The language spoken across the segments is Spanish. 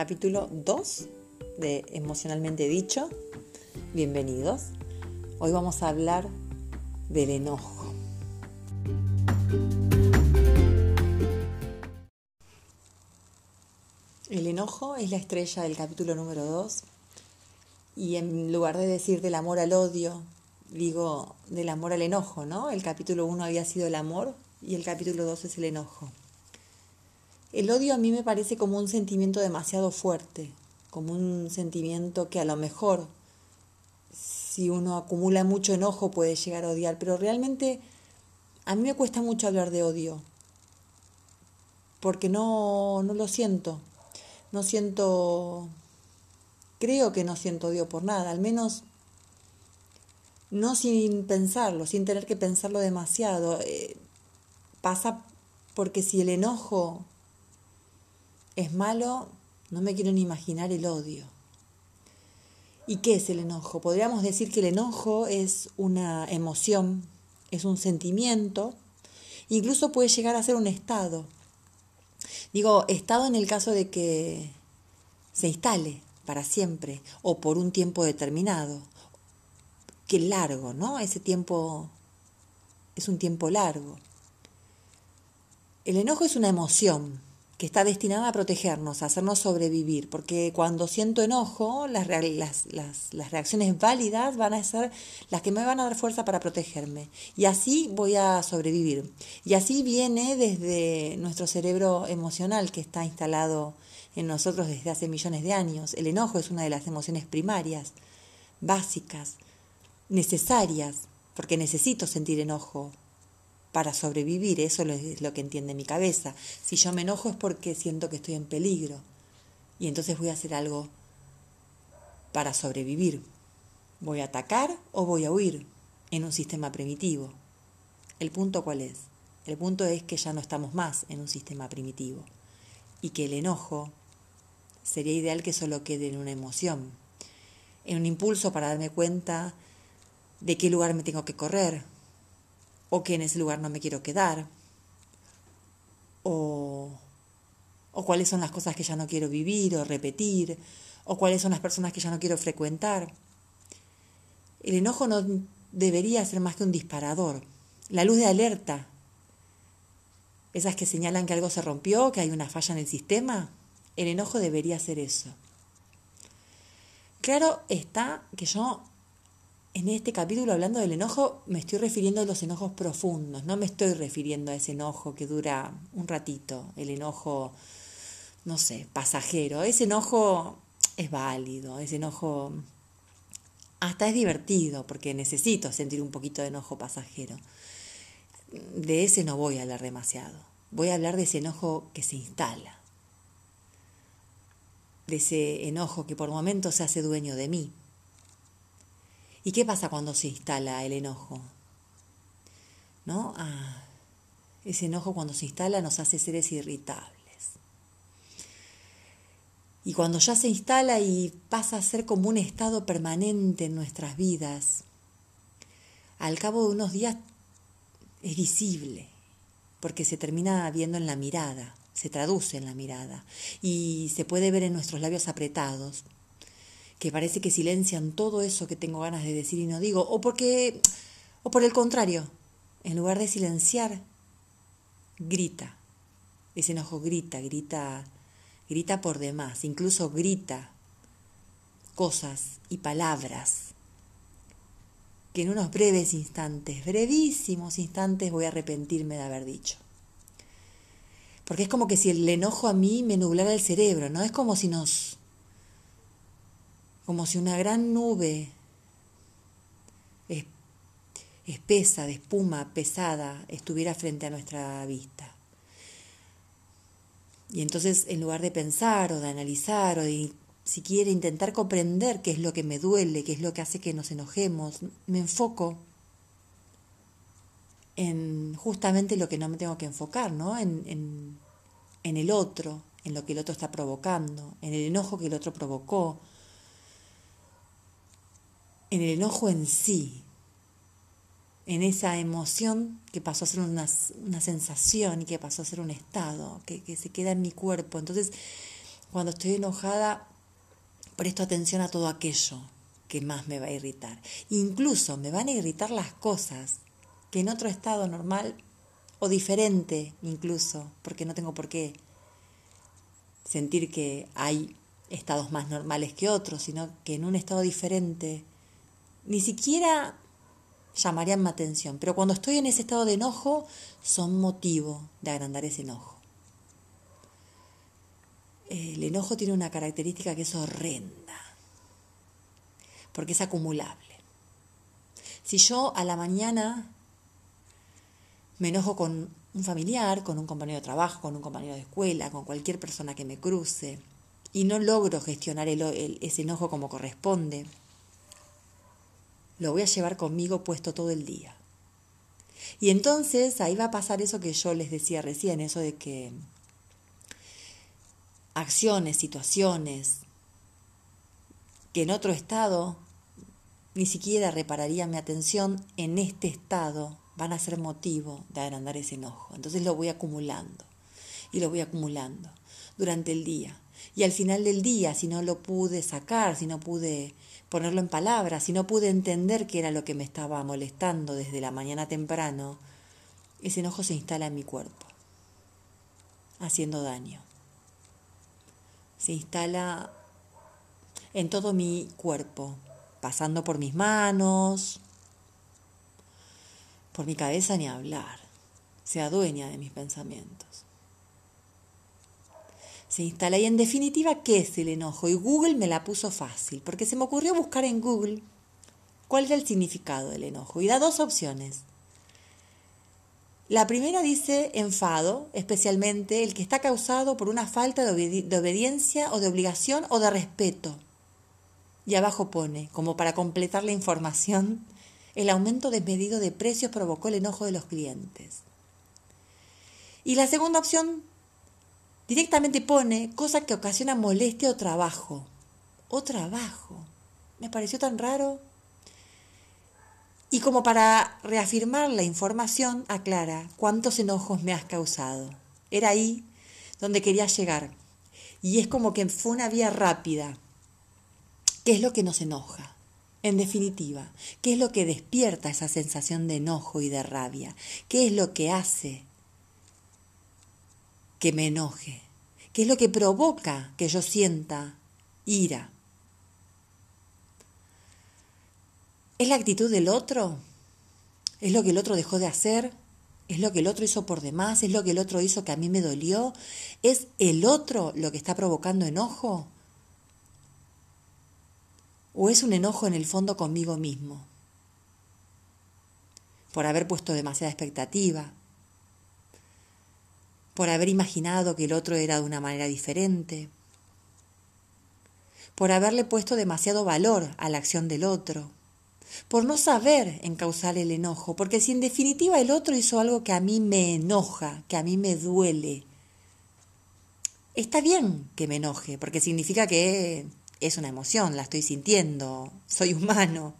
capítulo 2 de Emocionalmente Dicho. Bienvenidos. Hoy vamos a hablar del enojo. El enojo es la estrella del capítulo número 2 y en lugar de decir del amor al odio, digo del amor al enojo, ¿no? El capítulo 1 había sido el amor y el capítulo 2 es el enojo. El odio a mí me parece como un sentimiento demasiado fuerte, como un sentimiento que a lo mejor si uno acumula mucho enojo puede llegar a odiar, pero realmente a mí me cuesta mucho hablar de odio, porque no, no lo siento, no siento, creo que no siento odio por nada, al menos no sin pensarlo, sin tener que pensarlo demasiado. Eh, pasa porque si el enojo es malo, no me quiero ni imaginar el odio. ¿Y qué es el enojo? Podríamos decir que el enojo es una emoción, es un sentimiento, incluso puede llegar a ser un estado. Digo, estado en el caso de que se instale para siempre o por un tiempo determinado. Qué largo, ¿no? Ese tiempo es un tiempo largo. El enojo es una emoción, que está destinada a protegernos, a hacernos sobrevivir, porque cuando siento enojo, las, las, reacciones válidas van a ser las que me van a dar fuerza para protegerme. Y así voy a sobrevivir. Y así viene desde nuestro cerebro emocional que está instalado en nosotros desde hace millones de años. El enojo es una de las emociones primarias, básicas, necesarias, porque necesito sentir enojo para sobrevivir, eso es lo que entiende mi cabeza. Si yo me enojo es porque siento que estoy en peligro y entonces voy a hacer algo para sobrevivir. ¿Voy a atacar o voy a huir en un sistema primitivo? ¿El punto cuál es? El punto es que ya no estamos más en un sistema primitivo y que el enojo sería ideal que solo quede en una emoción, en un impulso para darme cuenta de qué lugar me tengo que correr, o que en ese lugar no me quiero quedar, o, o cuáles son las cosas que ya no quiero vivir o repetir, o cuáles son las personas que ya no quiero frecuentar. El enojo no debería ser más que un disparador, la luz de alerta, esas que señalan que algo se rompió, que hay una falla en el sistema, el enojo debería ser eso. Claro está que yo en este capítulo hablando del enojo me estoy refiriendo a los enojos profundos, no me estoy refiriendo a ese enojo que dura un ratito, el enojo, no sé, pasajero. Ese enojo es válido, ese enojo hasta es divertido porque necesito sentir un poquito de enojo pasajero. De ese no voy a hablar demasiado, voy a hablar de ese enojo que se instala, de ese enojo que por momentos se hace dueño de mí ¿Y qué pasa cuando se instala el enojo? ¿No? Ah, ese enojo cuando se instala nos hace seres irritables. Y cuando ya se instala y pasa a ser como un estado permanente en nuestras vidas, al cabo de unos días es visible, porque se termina viendo en la mirada, se traduce en la mirada, y se puede ver en nuestros labios apretados, que parece que silencian todo eso que tengo ganas de decir y no digo, o porque, o por el contrario, en lugar de silenciar, grita. Ese enojo grita, grita, grita por demás, incluso grita cosas y palabras que en unos breves instantes, brevísimos instantes voy a arrepentirme de haber dicho. Porque es como que si el enojo a mí me nublara el cerebro, ¿no? Es como si nos como si una gran nube espesa, de espuma pesada, estuviera frente a nuestra vista. Y entonces, en lugar de pensar o de analizar o de siquiera intentar comprender qué es lo que me duele, qué es lo que hace que nos enojemos, me enfoco en justamente lo que no me tengo que enfocar, ¿no? En, en, en el otro, en lo que el otro está provocando, en el enojo que el otro provocó, en el enojo en sí, en esa emoción que pasó a ser una, sensación y que pasó a ser un estado, que, que se queda en mi cuerpo. Entonces, Cuando estoy enojada, presto atención a todo aquello que más me va a irritar. Incluso me van a irritar las cosas que en otro estado normal o diferente incluso, porque no tengo por qué sentir que hay estados más normales que otros, sino que en un estado diferente ni siquiera llamarían mi atención. Pero cuando estoy en ese estado de enojo, son motivo de agrandar ese enojo. El enojo tiene una característica que es horrenda, porque es acumulable. Si yo a la mañana me enojo con un familiar, con un compañero de trabajo, con un compañero de escuela, con cualquier persona que me cruce, y no logro gestionar ese enojo como corresponde, lo voy a llevar conmigo puesto todo el día. Y entonces ahí va a pasar eso que yo les decía recién, eso de que acciones, situaciones que en otro estado ni siquiera repararía mi atención, en este estado van a ser motivo de agrandar ese enojo. Entonces lo voy acumulando y lo voy acumulando durante el día. Y al final del día, si no lo pude sacar, si no pude ponerlo en palabras, si no pude entender qué era lo que me estaba molestando desde la mañana temprano, ese enojo se instala en mi cuerpo, haciendo daño. Se instala en todo mi cuerpo, pasando por mis manos, por mi cabeza ni hablar. Se adueña de mis pensamientos se instala. Y en definitiva, ¿qué es el enojo? Y Google me la puso fácil, porque se me ocurrió buscar en Google cuál era el significado del enojo. Y da dos opciones. La primera dice enfado, especialmente el que está causado por una falta de, de obediencia o de obligación o de respeto. Y abajo pone, como para completar la información, el aumento desmedido de precios provocó el enojo de los clientes. Y la segunda opción Directamente pone cosas que ocasionan molestia o trabajo. O trabajo. Me pareció tan raro. Y como para reafirmar la información, aclara cuántos enojos me has causado. Era ahí donde quería llegar. Y es como que fue una vía rápida. ¿Qué es lo que nos enoja? En definitiva, ¿qué es lo que despierta esa sensación de enojo y de rabia? ¿Qué es lo que hace que me enoje? ¿Qué es lo que provoca que yo sienta ira? ¿Es la actitud del otro? ¿Es lo que el otro dejó de hacer? ¿Es lo que el otro hizo por demás? ¿Es lo que el otro hizo que a mí me dolió? ¿Es el otro lo que está provocando enojo? ¿O es un enojo en el fondo conmigo mismo? Por haber puesto demasiada expectativa, por haber imaginado que el otro era de una manera diferente, por haberle puesto demasiado valor a la acción del otro, por no saber encauzar el enojo, porque si en definitiva el otro hizo algo que a mí me enoja, que a mí me duele, está bien que me enoje, porque significa que es una emoción, la estoy sintiendo, soy humano.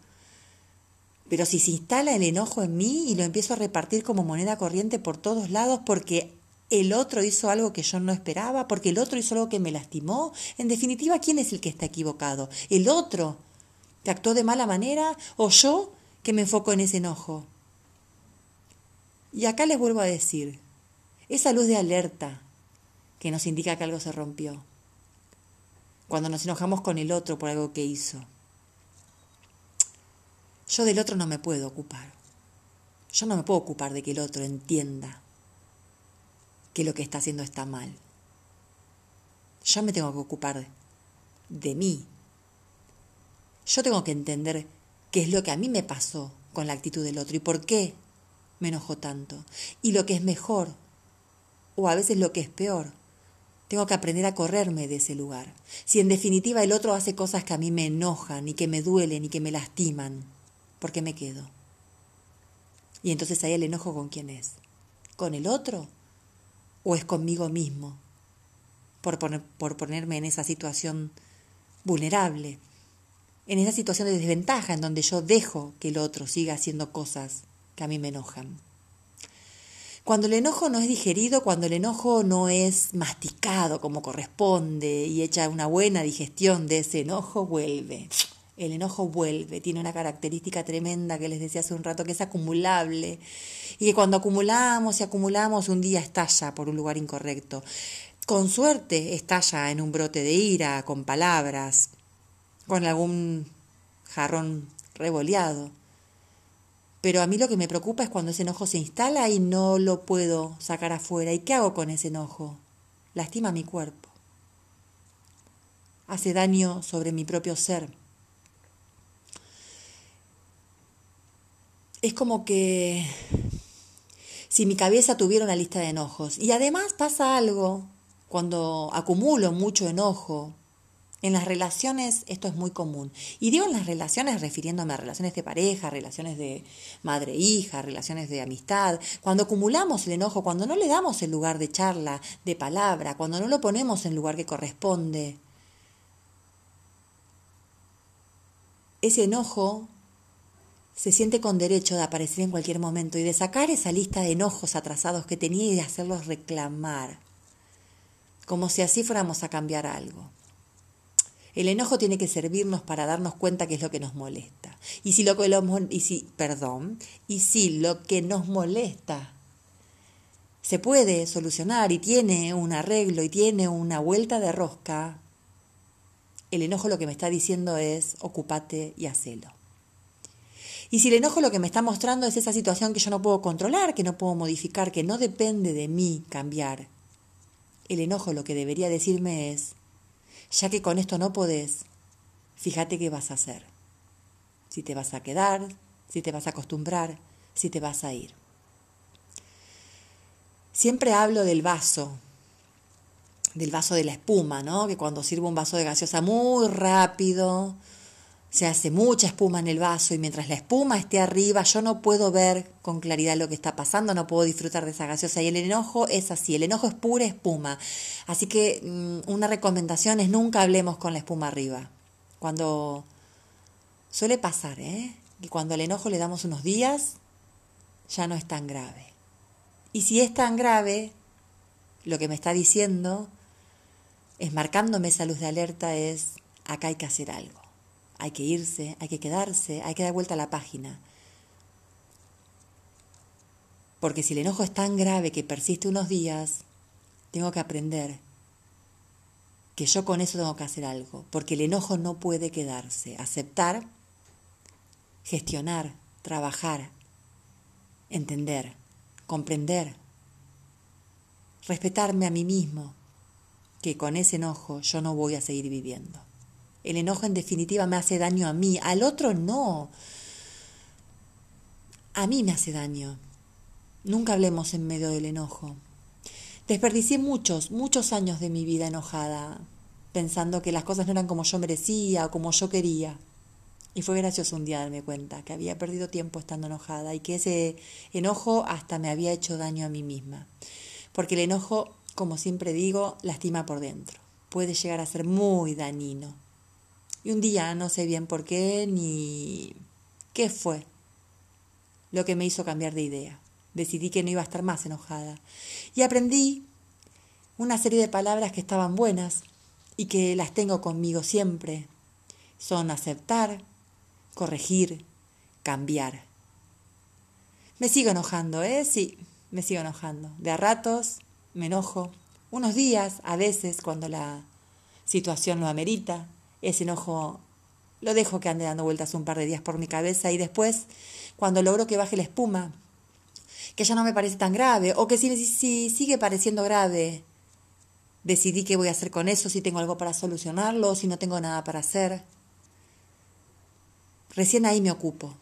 Pero si se instala el enojo en mí y lo empiezo a repartir como moneda corriente por todos lados porque el otro hizo algo que yo no esperaba, porque el otro hizo algo que me lastimó. En definitiva, ¿quién es el que está equivocado? ¿El otro que actuó de mala manera o yo que me enfoco en ese enojo? Y acá les vuelvo a decir, esa luz de alerta que nos indica que algo se rompió, cuando nos enojamos con el otro por algo que hizo. Yo del otro no me puedo ocupar. Yo no me puedo ocupar de que el otro entienda que lo que está haciendo está mal. Yo me tengo que ocupar de mí. Yo tengo que entender qué es lo que a mí me pasó con la actitud del otro y por qué me enojó tanto. Y lo que es mejor, o a veces lo que es peor. Tengo que aprender a correrme de ese lugar. Si en definitiva el otro hace cosas que a mí me enojan y que me duelen y que me lastiman, ¿por qué me quedo? Y entonces ahí el enojo con quién es. ¿Con el otro o es conmigo mismo por, por ponerme en esa situación vulnerable, en esa situación de desventaja en donde yo dejo que el otro siga haciendo cosas que a mí me enojan. Cuando el enojo no es digerido, cuando el enojo no es masticado como corresponde y hecha una buena digestión de ese enojo, vuelve. El enojo vuelve, tiene una característica tremenda que les decía hace un rato, que es acumulable. Y que cuando acumulamos y acumulamos, un día estalla por un lugar incorrecto. Con suerte estalla en un brote de ira, con palabras, con algún jarrón revoleado. Pero a mí lo que me preocupa es cuando ese enojo se instala y no lo puedo sacar afuera. ¿Y qué hago con ese enojo? Lastima mi cuerpo. Hace daño sobre mi propio ser. Es como que si mi cabeza tuviera una lista de enojos. Y además pasa algo cuando acumulo mucho enojo, en las relaciones esto es muy común. Y digo en las relaciones refiriéndome a relaciones de pareja, relaciones de madre-hija, relaciones de amistad. Cuando acumulamos el enojo, cuando no le damos el lugar de charla, de palabra, cuando no lo ponemos en el lugar que corresponde, ese enojo se siente con derecho de aparecer en cualquier momento y de sacar esa lista de enojos atrasados que tenía y de hacerlos reclamar, como si así fuéramos a cambiar algo. El enojo tiene que servirnos para darnos cuenta qué es lo que nos molesta. Y si lo que y si, perdón, y si lo que nos molesta se puede solucionar y tiene un arreglo y tiene una vuelta de rosca, el enojo lo que me está diciendo es ocupate y hacelo. Y si el enojo lo que me está mostrando es esa situación que yo no puedo controlar, que no puedo modificar, que no depende de mí cambiar, el enojo lo que debería decirme es, ya que con esto no podés, fíjate qué vas a hacer. Si te vas a quedar, si te vas a acostumbrar, si te vas a ir. Siempre hablo del vaso, del vaso de la espuma, ¿no? Que cuando sirvo un vaso de gaseosa muy rápido, se hace mucha espuma en el vaso y mientras la espuma esté arriba yo no puedo ver con claridad lo que está pasando, no puedo disfrutar de esa gaseosa y el enojo es así, el enojo es pura espuma. Así que mm, una recomendación es nunca hablemos con la espuma arriba. Cuando suele pasar, ¿eh? Y cuando al enojo le damos unos días, ya no es tan grave. Y si es tan grave, lo que me está diciendo es marcándome esa luz de alerta es acá hay que hacer algo hay que irse, hay que quedarse, hay que dar vuelta a la página. Porque si el enojo es tan grave que persiste unos días, tengo que aprender que yo con eso tengo que hacer algo, porque el enojo no puede quedarse. Aceptar, gestionar, trabajar, entender, comprender, respetarme a mí mismo, que con ese enojo yo no voy a seguir viviendo. El enojo en definitiva me hace daño a mí, al otro no. A mí me hace daño. Nunca hablemos en medio del enojo. Desperdicié muchos, muchos años de mi vida enojada, pensando que las cosas no eran como yo merecía o como yo quería. Y fue gracioso un día darme cuenta que había perdido tiempo estando enojada y que ese enojo hasta me había hecho daño a mí misma. Porque el enojo, como siempre digo, lastima por dentro. Puede llegar a ser muy dañino. Y un día, no sé bien por qué ni qué fue lo que me hizo cambiar de idea. Decidí que no iba a estar más enojada. Y aprendí una serie de palabras que estaban buenas y que las tengo conmigo siempre. Son aceptar, corregir, cambiar. Me sigo enojando, ¿eh? Sí, me sigo enojando. De a ratos me enojo. Unos días, a veces, cuando la situación lo amerita, ese enojo lo dejo que ande dando vueltas un par de días por mi cabeza y después, cuando logro que baje la espuma, que ya no me parece tan grave, o que si, si sigue pareciendo grave, decidí qué voy a hacer con eso, si tengo algo para solucionarlo, si no tengo nada para hacer. Recién ahí me ocupo,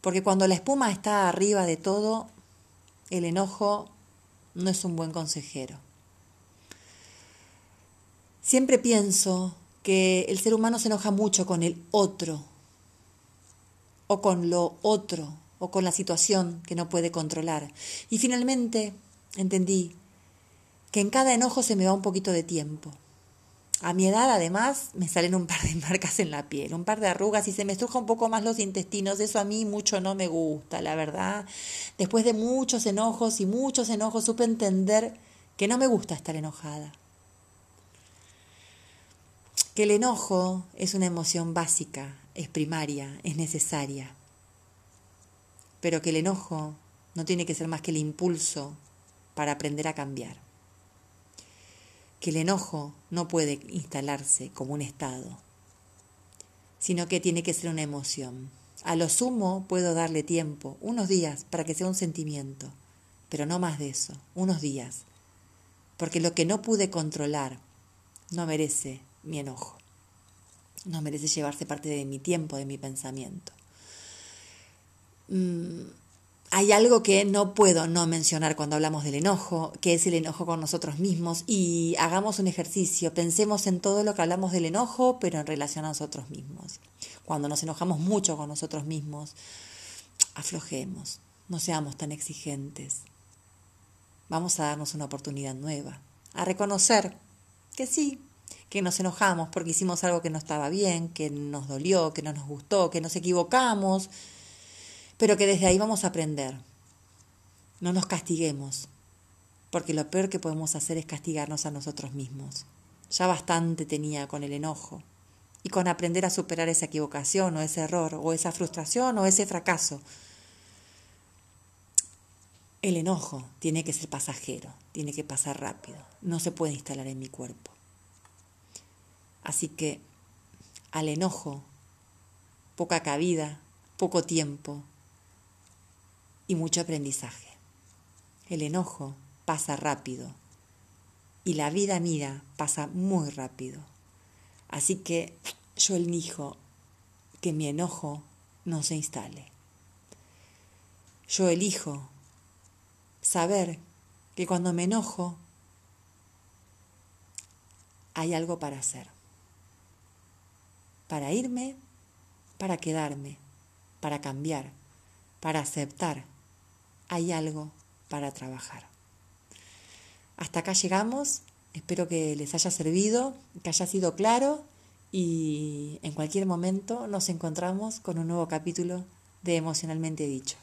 porque cuando la espuma está arriba de todo, el enojo no es un buen consejero. Siempre pienso que el ser humano se enoja mucho con el otro, o con lo otro, o con la situación que no puede controlar. Y finalmente entendí que en cada enojo se me va un poquito de tiempo. A mi edad, además, me salen un par de marcas en la piel, un par de arrugas y se me estruja un poco más los intestinos. Eso a mí mucho no me gusta, la verdad. Después de muchos enojos y muchos enojos, supe entender que no me gusta estar enojada. Que el enojo es una emoción básica, es primaria, es necesaria. Pero que el enojo no tiene que ser más que el impulso para aprender a cambiar que el enojo no puede instalarse como un estado, sino que tiene que ser una emoción. A lo sumo puedo darle tiempo, unos días, para que sea un sentimiento, pero no más de eso, unos días, porque lo que no pude controlar no merece mi enojo, no merece llevarse parte de mi tiempo, de mi pensamiento. Mm, hay algo que no puedo no mencionar cuando hablamos del enojo, que es el enojo con nosotros mismos. Y hagamos un ejercicio, pensemos en todo lo que hablamos del enojo, pero en relación a nosotros mismos. Cuando nos enojamos mucho con nosotros mismos, aflojemos, no seamos tan exigentes. Vamos a darnos una oportunidad nueva, a reconocer que sí, que nos enojamos porque hicimos algo que no estaba bien, que nos dolió, que no nos gustó, que nos equivocamos pero que desde ahí vamos a aprender. No nos castiguemos, porque lo peor que podemos hacer es castigarnos a nosotros mismos. Ya bastante tenía con el enojo y con aprender a superar esa equivocación o ese error o esa frustración o ese fracaso. El enojo tiene que ser pasajero, tiene que pasar rápido, no se puede instalar en mi cuerpo. Así que al enojo, poca cabida, poco tiempo, y mucho aprendizaje. El enojo pasa rápido y la vida mía pasa muy rápido. Así que yo elijo que mi enojo no se instale. Yo elijo saber que cuando me enojo hay algo para hacer. Para irme, para quedarme, para cambiar, para aceptar hay algo para trabajar. Hasta acá llegamos, espero que les haya servido, que haya sido claro y en cualquier momento nos encontramos con un nuevo capítulo de Emocionalmente Dicho.